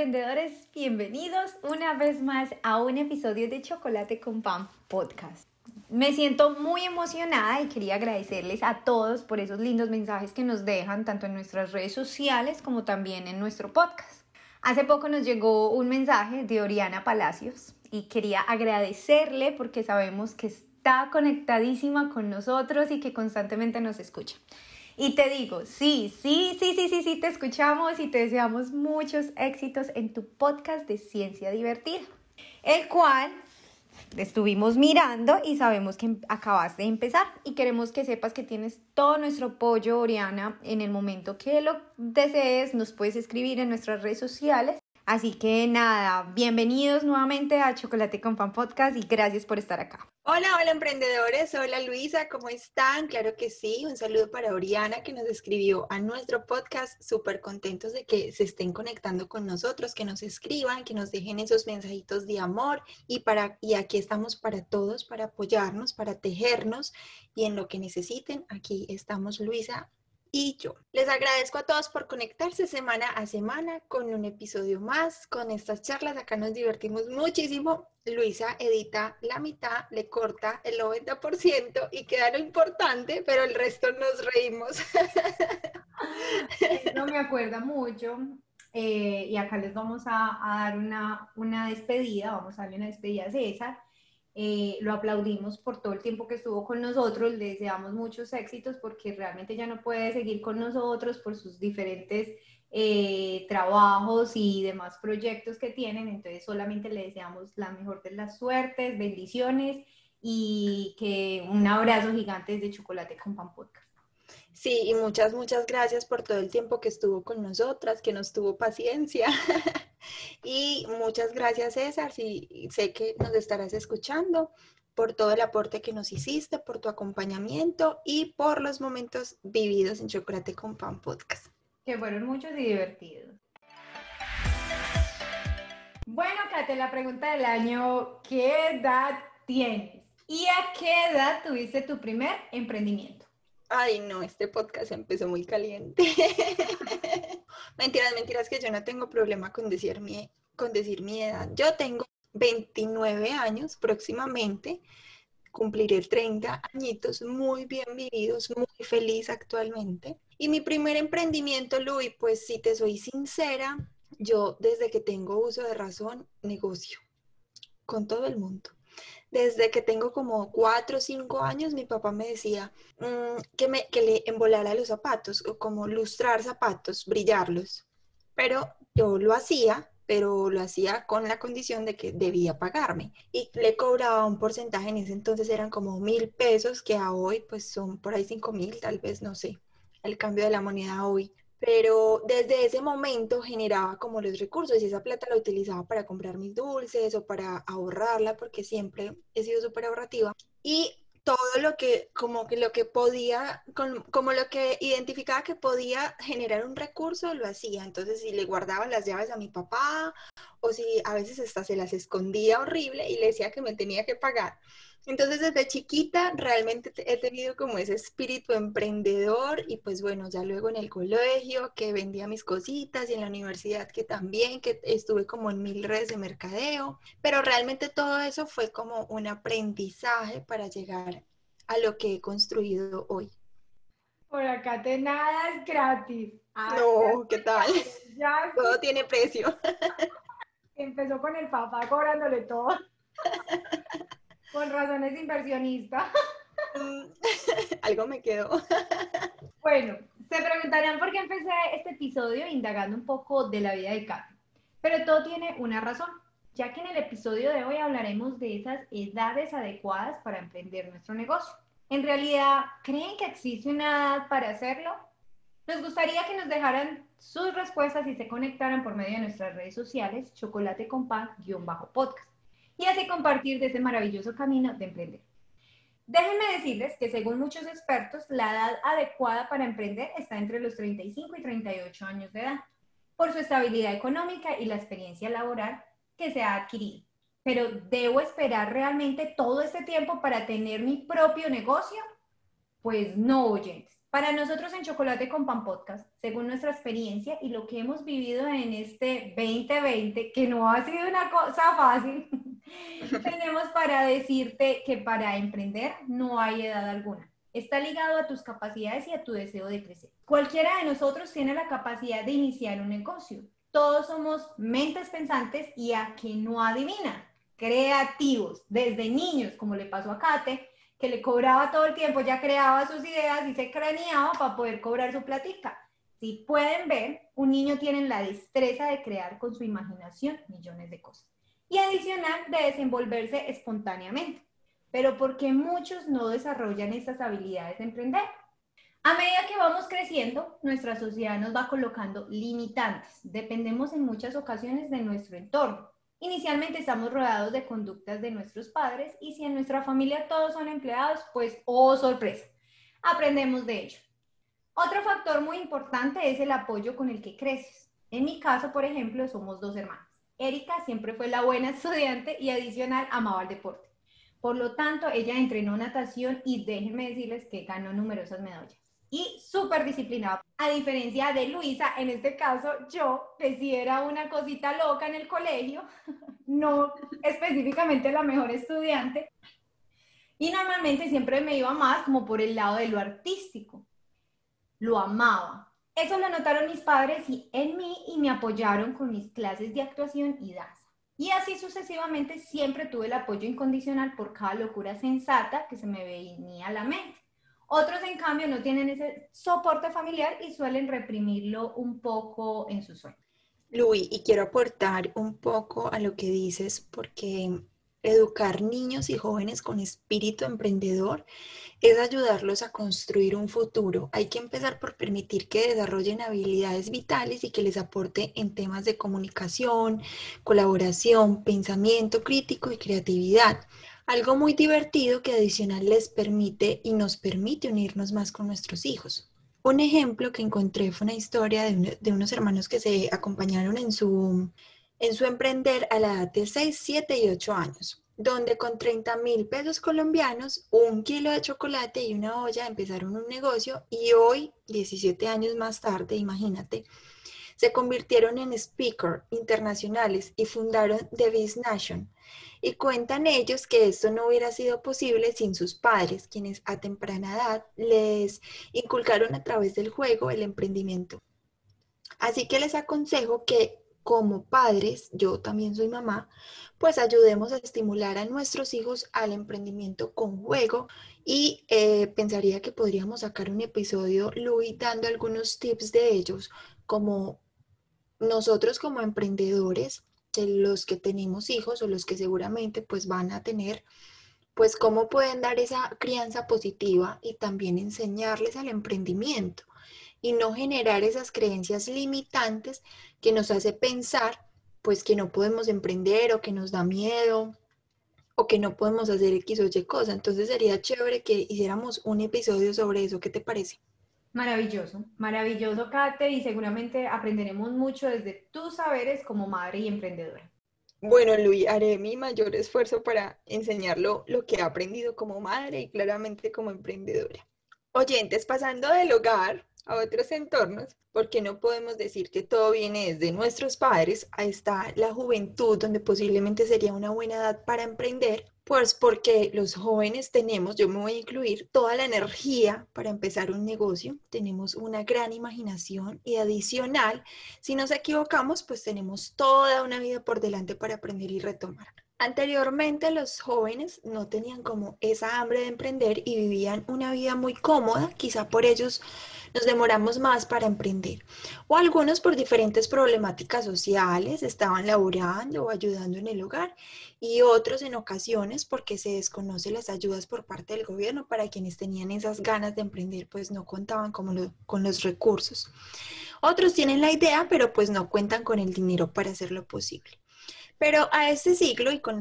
emprendedores, bienvenidos una vez más a un episodio de Chocolate con Pan Podcast. Me siento muy emocionada y quería agradecerles a todos por esos lindos mensajes que nos dejan tanto en nuestras redes sociales como también en nuestro podcast. Hace poco nos llegó un mensaje de Oriana Palacios y quería agradecerle porque sabemos que está conectadísima con nosotros y que constantemente nos escucha. Y te digo, sí, sí, sí, sí, sí, sí, te escuchamos y te deseamos muchos éxitos en tu podcast de Ciencia Divertida, el cual estuvimos mirando y sabemos que acabas de empezar y queremos que sepas que tienes todo nuestro apoyo, Oriana, en el momento que lo desees, nos puedes escribir en nuestras redes sociales. Así que nada, bienvenidos nuevamente a Chocolate con Pan Podcast y gracias por estar acá. Hola, hola emprendedores, hola Luisa, ¿cómo están? Claro que sí, un saludo para Oriana que nos escribió a nuestro podcast, súper contentos de que se estén conectando con nosotros, que nos escriban, que nos dejen esos mensajitos de amor. Y, para, y aquí estamos para todos, para apoyarnos, para tejernos. Y en lo que necesiten, aquí estamos Luisa y yo. Les agradezco a todos por conectarse semana a semana con un episodio más, con estas charlas. Acá nos divertimos muchísimo. Luisa edita la mitad, le corta el 90% y queda lo importante, pero el resto nos reímos. No me acuerda mucho. Eh, y acá les vamos a, dar una, una, despedida, vamos a darle una despedida a César. Eh, lo aplaudimos por todo el tiempo que estuvo con nosotros, le deseamos muchos éxitos porque realmente ya no puede seguir con nosotros por sus diferentes eh, trabajos y demás proyectos que tienen, entonces solamente le deseamos la mejor de las suertes, bendiciones y que un abrazo gigante desde Chocolate con Pan Podcast. Sí, y muchas, muchas gracias por todo el tiempo que estuvo con nosotras, que nos tuvo paciencia. y muchas gracias, César. Sí, sé que nos estarás escuchando por todo el aporte que nos hiciste, por tu acompañamiento y por los momentos vividos en Chocolate con Pan Podcast. Que fueron muchos y divertidos. Bueno, Kate, la pregunta del año, ¿qué edad tienes? ¿Y a qué edad tuviste tu primer emprendimiento? Ay, no, este podcast empezó muy caliente. mentiras, mentiras, que yo no tengo problema con decir, mi, con decir mi edad. Yo tengo 29 años próximamente, cumpliré 30 añitos muy bien vividos, muy feliz actualmente. Y mi primer emprendimiento, Luis, pues si te soy sincera, yo desde que tengo uso de razón, negocio con todo el mundo desde que tengo como cuatro o cinco años, mi papá me decía mm, que, me, que le embolara los zapatos, o como lustrar zapatos, brillarlos. Pero yo lo hacía, pero lo hacía con la condición de que debía pagarme. Y le cobraba un porcentaje, en ese entonces eran como mil pesos, que a hoy pues son por ahí cinco mil, tal vez, no sé, el cambio de la moneda hoy pero desde ese momento generaba como los recursos y esa plata la utilizaba para comprar mis dulces o para ahorrarla porque siempre he sido súper ahorrativa. Y todo lo que como que lo que podía como lo que identificaba que podía generar un recurso lo hacía. Entonces si le guardaba las llaves a mi papá o si a veces hasta se las escondía horrible y le decía que me tenía que pagar entonces desde chiquita realmente he tenido como ese espíritu emprendedor y pues bueno, ya luego en el colegio que vendía mis cositas y en la universidad que también, que estuve como en mil redes de mercadeo, pero realmente todo eso fue como un aprendizaje para llegar a lo que he construido hoy. Por acá te nada es gratis. no, ¿qué tal? todo tiene precio. Empezó con el papá cobrándole todo. Con razones inversionista. Mm, algo me quedó. bueno, se preguntarán por qué empecé este episodio indagando un poco de la vida de Katy. Pero todo tiene una razón, ya que en el episodio de hoy hablaremos de esas edades adecuadas para emprender nuestro negocio. En realidad, ¿creen que existe una edad para hacerlo? Nos gustaría que nos dejaran sus respuestas y se conectaran por medio de nuestras redes sociales, chocolate con pan-podcast y así compartir de ese maravilloso camino de emprender. Déjenme decirles que según muchos expertos, la edad adecuada para emprender está entre los 35 y 38 años de edad, por su estabilidad económica y la experiencia laboral que se ha adquirido. Pero ¿debo esperar realmente todo este tiempo para tener mi propio negocio? Pues no, oyentes. Para nosotros en Chocolate con Pan Podcast, según nuestra experiencia y lo que hemos vivido en este 2020, que no ha sido una cosa fácil, tenemos para decirte que para emprender no hay edad alguna. Está ligado a tus capacidades y a tu deseo de crecer. Cualquiera de nosotros tiene la capacidad de iniciar un negocio. Todos somos mentes pensantes y a que no adivina, creativos, desde niños, como le pasó a Kate, que le cobraba todo el tiempo, ya creaba sus ideas y se craneaba para poder cobrar su platica. Si pueden ver, un niño tiene la destreza de crear con su imaginación millones de cosas y adicional de desenvolverse espontáneamente. Pero ¿por qué muchos no desarrollan estas habilidades de emprender? A medida que vamos creciendo, nuestra sociedad nos va colocando limitantes. Dependemos en muchas ocasiones de nuestro entorno Inicialmente estamos rodeados de conductas de nuestros padres y si en nuestra familia todos son empleados, pues, oh sorpresa, aprendemos de ello. Otro factor muy importante es el apoyo con el que creces. En mi caso, por ejemplo, somos dos hermanas. Erika siempre fue la buena estudiante y adicional amaba el deporte. Por lo tanto, ella entrenó natación y déjenme decirles que ganó numerosas medallas y súper disciplinado. A diferencia de Luisa, en este caso yo, que era una cosita loca en el colegio, no específicamente la mejor estudiante, y normalmente siempre me iba más como por el lado de lo artístico. Lo amaba. Eso lo notaron mis padres y en mí y me apoyaron con mis clases de actuación y danza. Y así sucesivamente siempre tuve el apoyo incondicional por cada locura sensata que se me venía a la mente. Otros, en cambio, no tienen ese soporte familiar y suelen reprimirlo un poco en su sueño. Luis, y quiero aportar un poco a lo que dices, porque educar niños y jóvenes con espíritu emprendedor es ayudarlos a construir un futuro. Hay que empezar por permitir que desarrollen habilidades vitales y que les aporte en temas de comunicación, colaboración, pensamiento crítico y creatividad. Algo muy divertido que adicional les permite y nos permite unirnos más con nuestros hijos. Un ejemplo que encontré fue una historia de, unos hermanos que se acompañaron en su, en su emprender a la edad de 6, 7 y 8 años, donde con 30 mil pesos colombianos, un kilo de chocolate y una olla empezaron un negocio y hoy, 17 años más tarde, imagínate, se convirtieron en speaker internacionales y fundaron The Biz Nation y cuentan ellos que esto no hubiera sido posible sin sus padres, quienes a temprana edad les inculcaron a través del juego el emprendimiento. Así que les aconsejo que como padres, yo también soy mamá, pues ayudemos a estimular a nuestros hijos al emprendimiento con juego y eh, pensaría que podríamos sacar un episodio, Luis, dando algunos tips de ellos, como nosotros como emprendedores los que tenemos hijos o los que seguramente pues van a tener, pues cómo pueden dar esa crianza positiva y también enseñarles al emprendimiento y no generar esas creencias limitantes que nos hace pensar pues que no podemos emprender o que nos da miedo o que no podemos hacer X o Y cosa. Entonces sería chévere que hiciéramos un episodio sobre eso. ¿Qué te parece? Maravilloso, maravilloso, Kate, y seguramente aprenderemos mucho desde tus saberes como madre y emprendedora. Bueno, Luis, haré mi mayor esfuerzo para enseñarlo lo que he aprendido como madre y claramente como emprendedora. Oyentes, pasando del hogar a otros entornos, porque no podemos decir que todo viene desde nuestros padres, ahí está la juventud, donde posiblemente sería una buena edad para emprender, pues porque los jóvenes tenemos, yo me voy a incluir, toda la energía para empezar un negocio, tenemos una gran imaginación y adicional, si nos equivocamos, pues tenemos toda una vida por delante para aprender y retomar. Anteriormente los jóvenes no tenían como esa hambre de emprender y vivían una vida muy cómoda, quizá por ellos nos demoramos más para emprender. O algunos por diferentes problemáticas sociales estaban laborando o ayudando en el hogar y otros en ocasiones porque se desconocen las ayudas por parte del gobierno para quienes tenían esas ganas de emprender pues no contaban como con los recursos. Otros tienen la idea pero pues no cuentan con el dinero para hacerlo posible. Pero a este ciclo y con,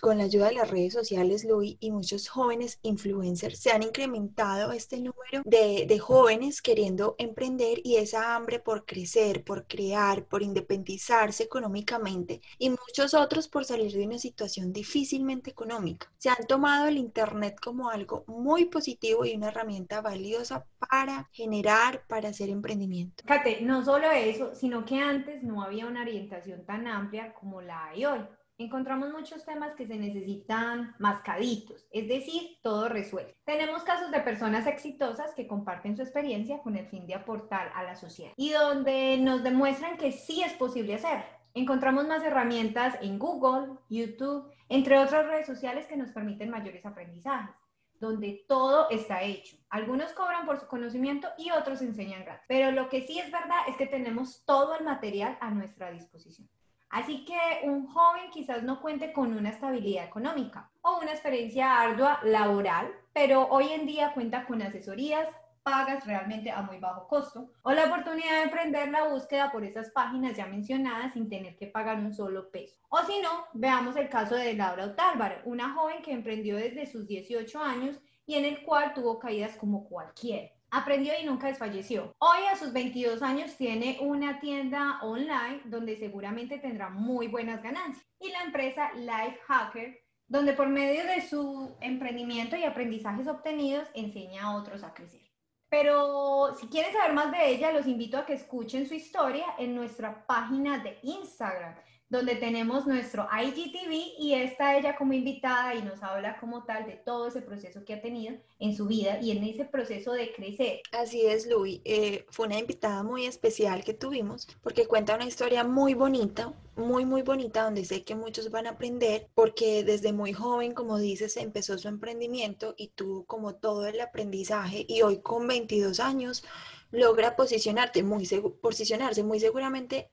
con la ayuda de las redes sociales, Luis, y muchos jóvenes influencers, se han incrementado este número de, de jóvenes queriendo emprender y esa hambre por crecer, por crear, por independizarse económicamente y muchos otros por salir de una situación difícilmente económica. Se han tomado el Internet como algo muy positivo y una herramienta valiosa para generar, para hacer emprendimiento. Kate, no solo eso, sino que antes no había una orientación tan amplia como la hay hoy. Encontramos muchos temas que se necesitan mascaditos, es decir, todo resuelto. Tenemos casos de personas exitosas que comparten su experiencia con el fin de aportar a la sociedad y donde nos demuestran que sí es posible hacer. Encontramos más herramientas en Google, YouTube, entre otras redes sociales que nos permiten mayores aprendizajes donde todo está hecho. Algunos cobran por su conocimiento y otros enseñan gratis. Pero lo que sí es verdad es que tenemos todo el material a nuestra disposición. Así que un joven quizás no cuente con una estabilidad económica o una experiencia ardua laboral, pero hoy en día cuenta con asesorías, pagas realmente a muy bajo costo o la oportunidad de emprender la búsqueda por esas páginas ya mencionadas sin tener que pagar un solo peso. O si no, veamos el caso de Laura Otálvar, una joven que emprendió desde sus 18 años y en el cual tuvo caídas como cualquier. Aprendió y nunca desfalleció. Hoy a sus 22 años tiene una tienda online donde seguramente tendrá muy buenas ganancias. Y la empresa Life Hacker donde por medio de su emprendimiento y aprendizajes obtenidos enseña a otros a crecer. Pero si quieren saber más de ella, los invito a que escuchen su historia en nuestra página de Instagram donde tenemos nuestro IGTV y está ella como invitada y nos habla como tal de todo ese proceso que ha tenido en su vida y en ese proceso de crecer. Así es, Luis. Eh, fue una invitada muy especial que tuvimos porque cuenta una historia muy bonita, muy, muy bonita, donde sé que muchos van a aprender porque desde muy joven, como dices, empezó su emprendimiento y tuvo como todo el aprendizaje y hoy con 22 años logra posicionarte muy posicionarse muy seguramente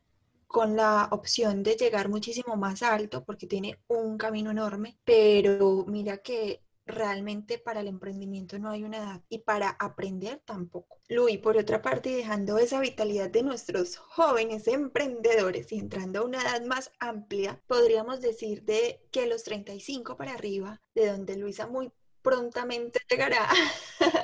con la opción de llegar muchísimo más alto porque tiene un camino enorme, pero mira que realmente para el emprendimiento no hay una edad y para aprender tampoco. Luis, por otra parte, dejando esa vitalidad de nuestros jóvenes emprendedores y entrando a una edad más amplia, podríamos decir de que los 35 para arriba, de donde Luisa muy prontamente llegará.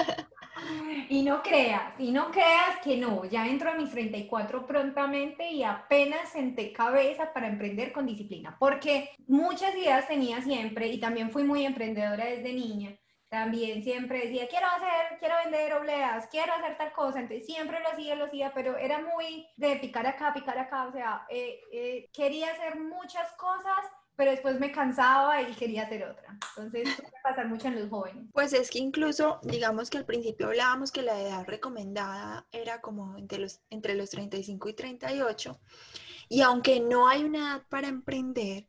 Y no creas, y no creas que no, ya entro a mis 34 prontamente y apenas senté cabeza para emprender con disciplina, porque muchas ideas tenía siempre y también fui muy emprendedora desde niña. También siempre decía, quiero hacer, quiero vender obleas, quiero hacer tal cosa. Entonces siempre lo hacía, lo hacía, pero era muy de picar acá, picar acá. O sea, eh, eh, quería hacer muchas cosas pero después me cansaba y quería hacer otra. Entonces, puede pasar mucho en los jóvenes. Pues es que incluso, digamos que al principio hablábamos que la edad recomendada era como entre los, entre los 35 y 38, y aunque no hay una edad para emprender,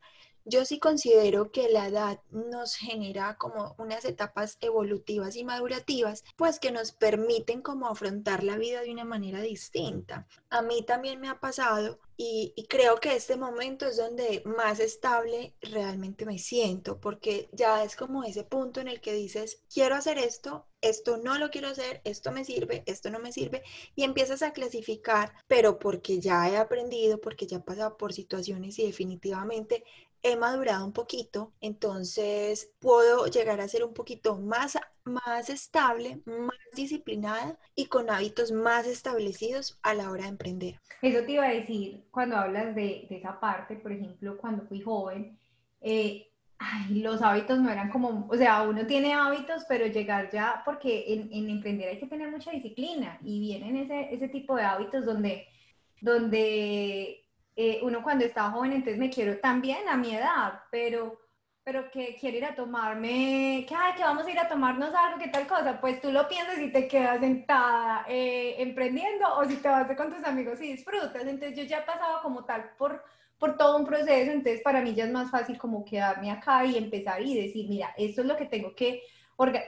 yo sí considero que la edad nos genera como unas etapas evolutivas y madurativas, pues que nos permiten como afrontar la vida de una manera distinta. A mí también me ha pasado y, creo que este momento es donde más estable realmente me siento, porque ya es como ese punto en el que dices, quiero hacer esto, esto no lo quiero hacer, esto me sirve, esto no me sirve, y empiezas a clasificar, pero porque ya he aprendido, porque ya he pasado por situaciones y definitivamente he madurado un poquito, entonces puedo llegar a ser un poquito más, más estable, más disciplinada y con hábitos más establecidos a la hora de emprender. Eso te iba a decir, cuando hablas de, de esa parte, por ejemplo, cuando fui joven, eh, los hábitos no eran como, o sea, uno tiene hábitos, pero llegar ya, porque en, en emprender hay que tener mucha disciplina y vienen ese, ese tipo de hábitos donde, donde eh, uno cuando estaba joven, entonces me quiero también a mi edad, pero, pero que quiero ir a tomarme, que, ay, que vamos a ir a tomarnos algo, que tal cosa, pues tú lo piensas y te quedas sentada eh, emprendiendo o si te vas con tus amigos y disfrutas. Entonces yo ya he pasado como tal por, por todo un proceso, entonces para mí ya es más fácil como quedarme acá y empezar y decir, mira, esto es lo que tengo que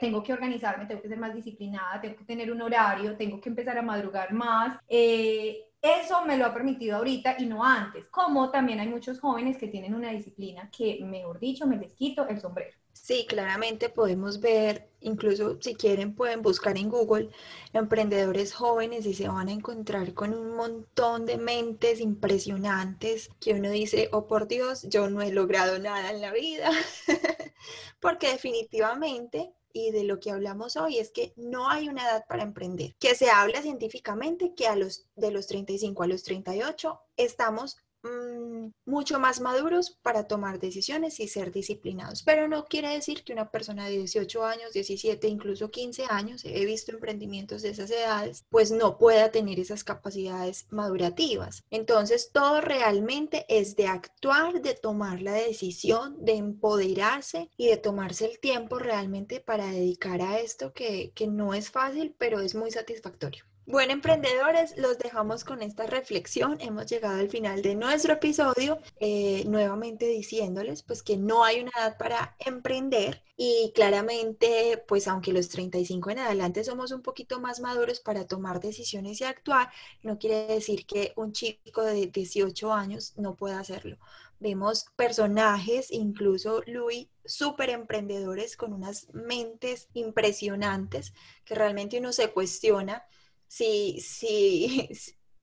tengo que organizarme, tengo que ser más disciplinada, tengo que tener un horario, tengo que empezar a madrugar más. Eh, eso me lo ha permitido ahorita y no antes. Como también hay muchos jóvenes que tienen una disciplina que, mejor dicho, me les quito el sombrero. Sí, claramente podemos ver, incluso si quieren pueden buscar en Google emprendedores jóvenes y se van a encontrar con un montón de mentes impresionantes que uno dice, oh por Dios, yo no he logrado nada en la vida, porque definitivamente y de lo que hablamos hoy es que no hay una edad para emprender, que se habla científicamente que a los de los 35 a los 38 estamos Mm, mucho más maduros para tomar decisiones y ser disciplinados. Pero no quiere decir que una persona de 18 años, 17, incluso 15 años, he visto emprendimientos de esas edades, pues no pueda tener esas capacidades madurativas. Entonces, todo realmente es de actuar, de tomar la decisión, de empoderarse y de tomarse el tiempo realmente para dedicar a esto que, que no es fácil, pero es muy satisfactorio. Bueno, emprendedores, los dejamos con esta reflexión. Hemos llegado al final de nuestro episodio, eh, nuevamente diciéndoles pues que no hay una edad para emprender y claramente pues aunque los 35 en adelante somos un poquito más maduros para tomar decisiones y actuar, no quiere decir que un chico de 18 años no pueda hacerlo. Vemos personajes, incluso Luis, súper emprendedores con unas mentes impresionantes que realmente uno se cuestiona sí, sí,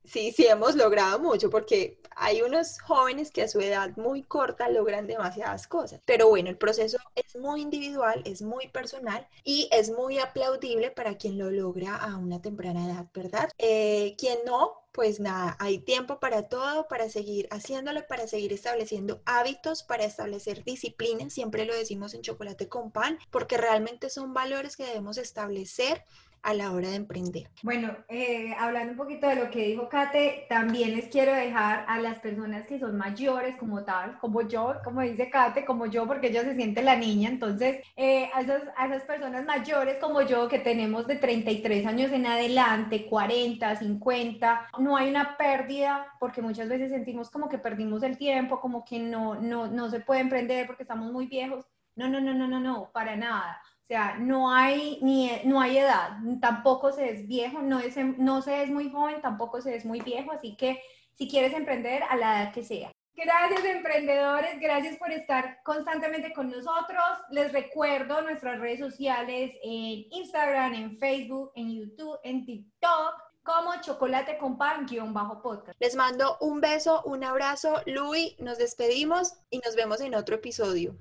sí, sí hemos logrado mucho, porque hay unos jóvenes que a su edad muy corta logran demasiadas cosas. Pero bueno, el proceso es muy individual, es muy personal y es muy aplaudible para quien lo logra a una temprana edad, ¿verdad? Eh, quien no, pues nada, hay tiempo para todo, para seguir haciéndolo, para seguir estableciendo hábitos, para establecer disciplina, siempre lo decimos en chocolate con pan, porque realmente son valores que debemos establecer a la hora de emprender. Bueno, eh, hablando un poquito de lo que dijo Kate, también les quiero dejar a las personas que son mayores como tal, como yo, como dice Kate, como yo, porque ella se siente la niña, entonces eh, a, esas, a esas personas mayores como yo que tenemos de 33 años en adelante, 40, 50, no hay una pérdida porque muchas veces sentimos como que perdimos el tiempo, como que no, no, no se puede emprender porque estamos muy viejos. No, no, no, no, no, no, para nada o sea, no hay, ni, no hay edad, tampoco se es viejo, no, es, no se es muy joven, tampoco se es muy viejo, así que si quieres emprender, a la edad que sea. Gracias emprendedores, gracias por estar constantemente con nosotros. Les recuerdo nuestras redes sociales en Instagram, en Facebook, en YouTube, en TikTok como chocolate con pan guion bajo podcast. Les mando un beso, un abrazo, Luis, nos despedimos y nos vemos en otro episodio.